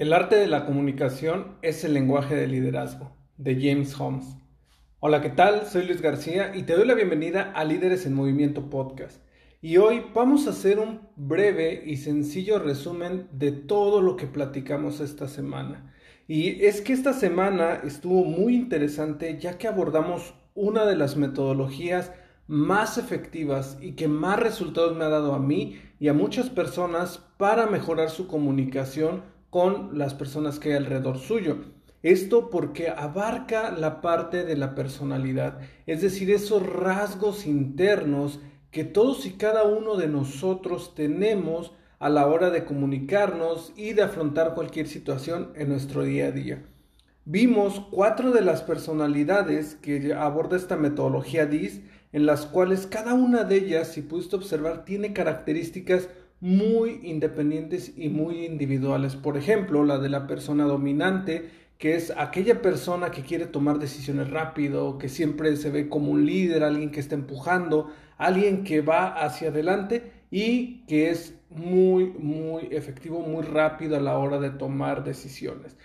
El arte de la comunicación es el lenguaje del liderazgo, de James Holmes. Hola, ¿qué tal? Soy Luis García y te doy la bienvenida a Líderes en Movimiento Podcast. Y hoy vamos a hacer un breve y sencillo resumen de todo lo que platicamos esta semana. Y es que esta semana estuvo muy interesante ya que abordamos una de las metodologías más efectivas y que más resultados me ha dado a mí y a muchas personas para mejorar su comunicación con las personas que hay alrededor suyo. Esto porque abarca la parte de la personalidad, es decir, esos rasgos internos que todos y cada uno de nosotros tenemos a la hora de comunicarnos y de afrontar cualquier situación en nuestro día a día. Vimos cuatro de las personalidades que aborda esta metodología DIS, en las cuales cada una de ellas, si pudiste observar, tiene características muy independientes y muy individuales. Por ejemplo, la de la persona dominante que es aquella persona que quiere tomar decisiones rápido, que siempre se ve como un líder, alguien que está empujando, alguien que va hacia adelante y que es muy, muy efectivo, muy rápido a la hora de tomar decisiones.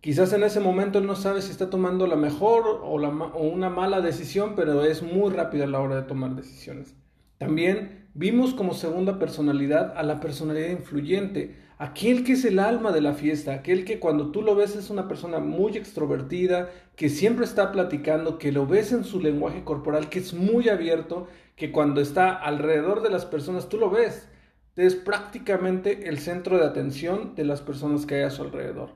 Quizás en ese momento él no sabe si está tomando la mejor o, una mala decisión, pero es muy rápido a la hora de tomar decisiones. También vimos como segunda personalidad a la personalidad influyente, aquel que es el alma de la fiesta, aquel que cuando tú lo ves es una persona muy extrovertida, que siempre está platicando, que lo ves en su lenguaje corporal, que es muy abierto, que cuando está alrededor de las personas tú lo ves, es prácticamente el centro de atención de las personas que hay a su alrededor.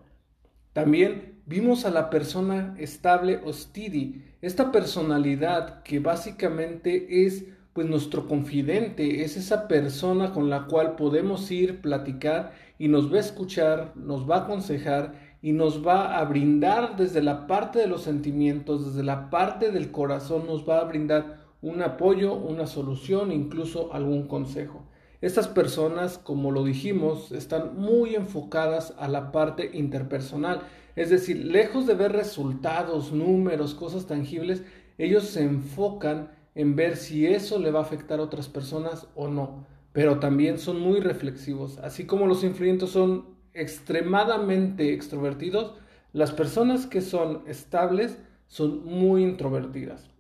También vimos a la persona estable o steady, esta personalidad que básicamente es pues nuestro confidente, es esa persona con la cual podemos ir, platicar y nos va a escuchar, nos va a aconsejar y nos va a brindar desde la parte de los sentimientos, desde la parte del corazón, nos va a brindar un apoyo, una solución, incluso algún consejo. Estas personas, como lo dijimos, están muy enfocadas a la parte interpersonal, es decir, lejos de ver resultados, números, cosas tangibles, ellos se enfocan en ver si eso le va a afectar a otras personas o no. Pero también son muy reflexivos. Así como los influyentes son extremadamente extrovertidos, las personas que son estables son muy introvertidas.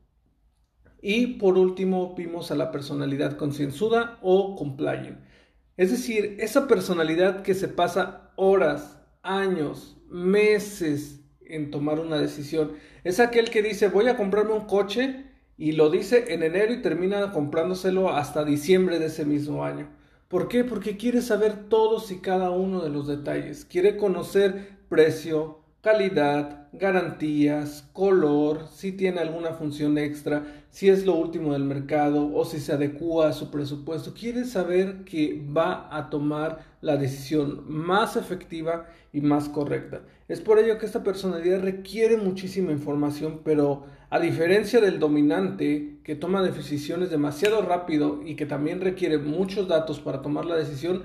Y por último vimos a la personalidad concienzuda o compliant. Es decir, esa personalidad que se pasa horas, años, meses en tomar una decisión. Es aquel que dice voy a comprarme un coche y lo dice en enero y termina comprándoselo hasta diciembre de ese mismo año. ¿Por qué? Porque quiere saber todos y cada uno de los detalles. Quiere conocer precio, calidad, garantías, color, si tiene alguna función extra, si es lo último del mercado o si se adecua a su presupuesto. Quiere saber que va a tomar la decisión más efectiva y más correcta. Es por ello que esta personalidad requiere muchísima información, pero a diferencia del dominante que toma decisiones demasiado rápido y que también requiere muchos datos para tomar la decisión,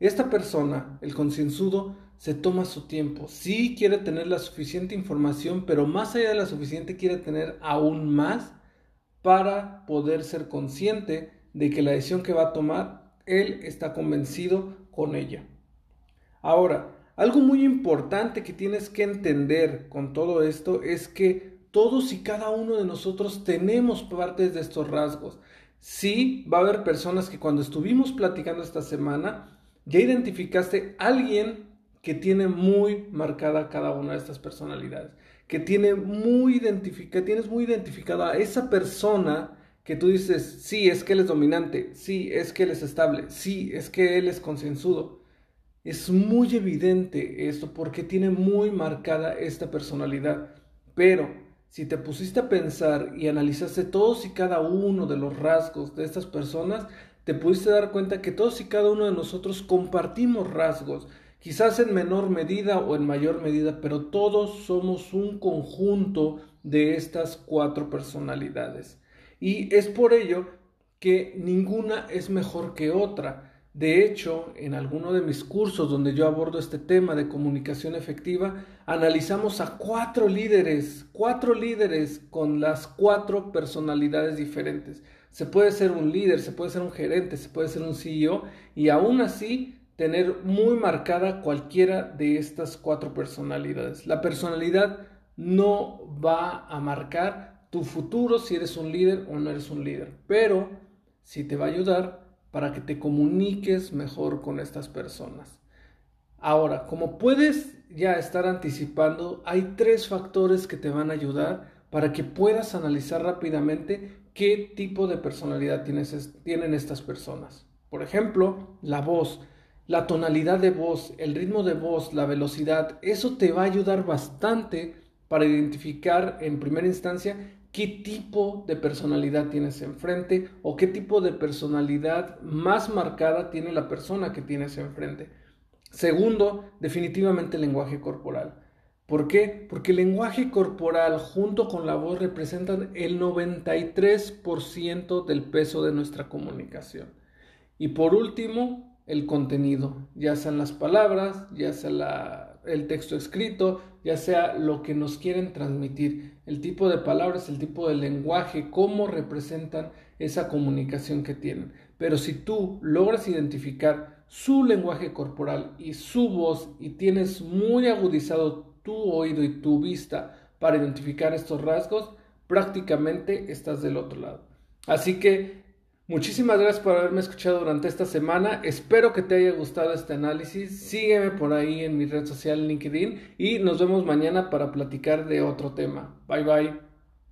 esta persona, el concienzudo, se toma su tiempo. Sí quiere tener la suficiente información, pero más allá de la suficiente quiere tener aún más para poder ser consciente de que la decisión que va a tomar, él está convencido con ella. Ahora, algo muy importante que tienes que entender con todo esto es que todos y cada uno de nosotros tenemos partes de estos rasgos. Sí, va a haber personas que cuando estuvimos platicando esta semana, ya identificaste a alguien que tiene muy marcada cada una de estas personalidades, que tiene muy identificada, tienes muy identificada a esa persona que tú dices, sí, es que él es dominante, sí, es que él es estable, sí, es que él es concienzudo. Es muy evidente esto porque tiene muy marcada esta personalidad, pero si te pusiste a pensar y analizaste todos y cada uno de los rasgos de estas personas, te pudiste dar cuenta que todos y cada uno de nosotros compartimos rasgos, quizás en menor medida o en mayor medida, pero todos somos un conjunto de estas cuatro personalidades. Y es por ello que ninguna es mejor que otra. De hecho, en alguno de mis cursos donde yo abordo este tema de comunicación efectiva, analizamos a cuatro líderes, cuatro líderes con las cuatro personalidades diferentes. Se puede ser un líder, se puede ser un gerente, se puede ser un CEO y aún así tener muy marcada cualquiera de estas cuatro personalidades. La personalidad no va a marcar tu futuro si eres un líder o no eres un líder, pero sí te va a ayudar para que te comuniques mejor con estas personas. Ahora, como puedes ya estar anticipando, hay tres factores que te van a ayudar para que puedas analizar rápidamente qué tipo de personalidad tienen estas personas. Por ejemplo, la voz, la tonalidad de voz, el ritmo de voz, la velocidad, eso te va a ayudar bastante para identificar en primera instancia qué tipo de personalidad tienes enfrente o qué tipo de personalidad más marcada tiene la persona que tienes enfrente. Segundo, definitivamente el lenguaje corporal. ¿Por qué? Porque el lenguaje corporal junto con la voz representan el 93% del peso de nuestra comunicación. Y por último, el contenido, ya sean las palabras, ya sea el texto escrito, ya sea lo que nos quieren transmitir, el tipo de palabras, el tipo de lenguaje, cómo representan esa comunicación que tienen. Pero si tú logras identificar su lenguaje corporal y su voz y tienes muy agudizado tu oído y tu vista para identificar estos rasgos, prácticamente estás del otro lado. Así que Muchísimas gracias por haberme escuchado durante esta semana. Espero que te haya gustado este análisis. Sígueme por ahí en mi red social LinkedIn y nos vemos mañana para platicar de otro tema. Bye bye.